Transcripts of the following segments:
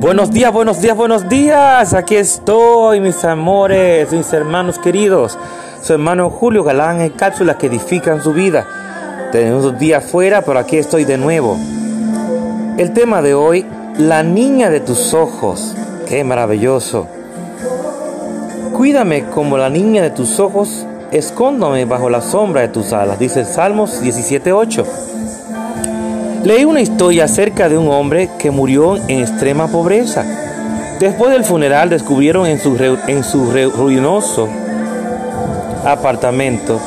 Buenos días, buenos días, buenos días. Aquí estoy, mis amores, mis hermanos queridos. Su hermano Julio Galán en cápsulas que edifican su vida. Tenemos un día fuera, pero aquí estoy de nuevo. El tema de hoy, la niña de tus ojos. Qué maravilloso. Cuídame como la niña de tus ojos, escóndame bajo la sombra de tus alas, dice el Salmos 17.8. Leí una historia acerca de un hombre que murió en extrema pobreza. Después del funeral descubrieron en su, en su ruinoso apartamento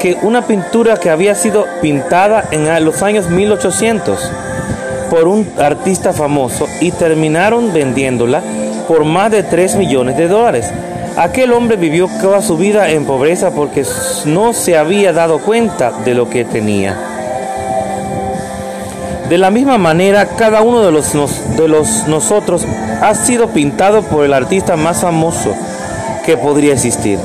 que una pintura que había sido pintada en los años 1800 por un artista famoso y terminaron vendiéndola por más de 3 millones de dólares. Aquel hombre vivió toda su vida en pobreza porque no se había dado cuenta de lo que tenía. De la misma manera, cada uno de los, de los nosotros ha sido pintado por el artista más famoso que podría existir.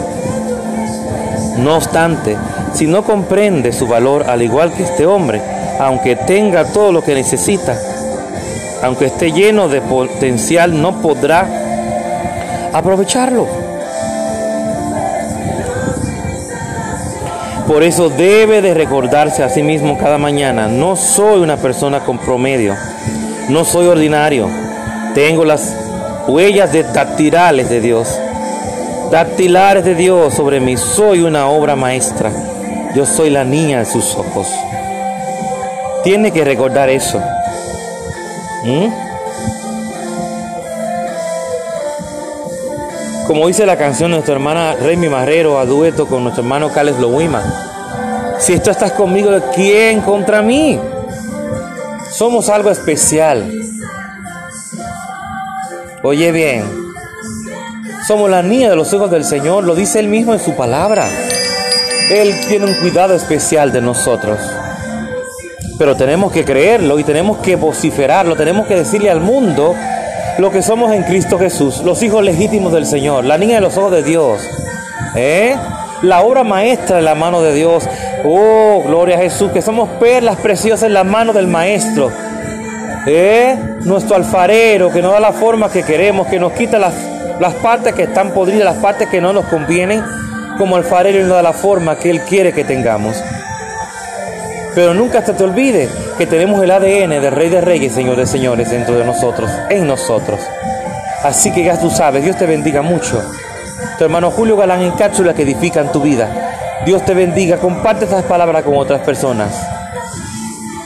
No obstante, si no comprende su valor al igual que este hombre, aunque tenga todo lo que necesita, aunque esté lleno de potencial, no podrá aprovecharlo. Por eso debe de recordarse a sí mismo cada mañana, no soy una persona con promedio, no soy ordinario, tengo las huellas de dactilares de Dios, dactilares de Dios sobre mí, soy una obra maestra, yo soy la niña de sus ojos. Tiene que recordar eso. ¿Mm? Como dice la canción de nuestra hermana Remy Marrero a dueto con nuestro hermano Carles Lowima. Si tú estás conmigo, ¿quién contra mí? Somos algo especial. Oye bien, somos la niña de los ojos del Señor, lo dice Él mismo en su palabra. Él tiene un cuidado especial de nosotros. Pero tenemos que creerlo y tenemos que vociferarlo, tenemos que decirle al mundo lo que somos en Cristo Jesús, los hijos legítimos del Señor, la niña de los ojos de Dios, ¿eh? la obra maestra de la mano de Dios. Oh, gloria a Jesús, que somos perlas preciosas en la mano del Maestro. ¿eh? Nuestro alfarero que nos da la forma que queremos, que nos quita las, las partes que están podridas, las partes que no nos convienen, como alfarero y nos da la forma que Él quiere que tengamos. Pero nunca se te olvide que tenemos el ADN del Rey de Reyes, Señor de Señores, dentro de nosotros, en nosotros. Así que ya tú sabes, Dios te bendiga mucho. Tu hermano Julio Galán en cápsulas que edifican tu vida. Dios te bendiga, comparte estas palabras con otras personas.